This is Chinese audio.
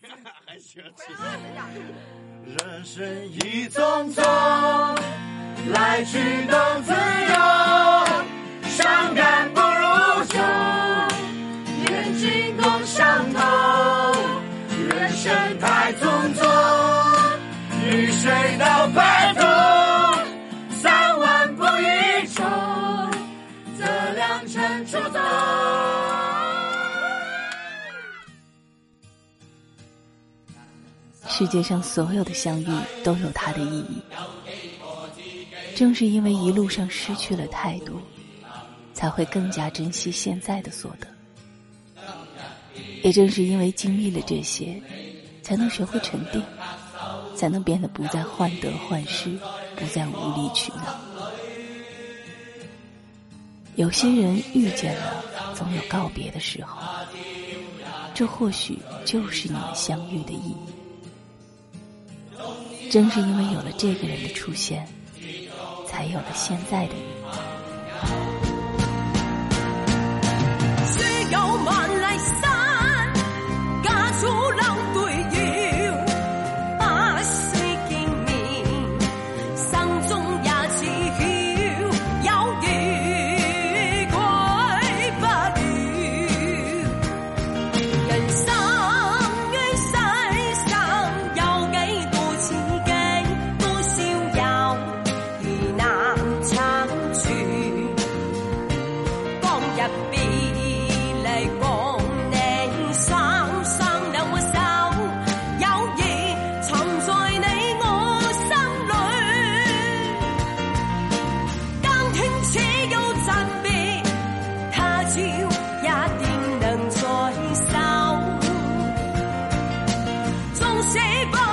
还行，人生一匆匆，来去都自由，伤感不如酒，眼睛共相同。人生世界上所有的相遇都有它的意义。正是因为一路上失去了太多，才会更加珍惜现在的所得。也正是因为经历了这些，才能学会沉淀，才能变得不再患得患失，不再无理取闹。有些人遇见了，总有告别的时候，这或许就是你们相遇的意义。正是因为有了这个人的出现，才有了现在的你。table.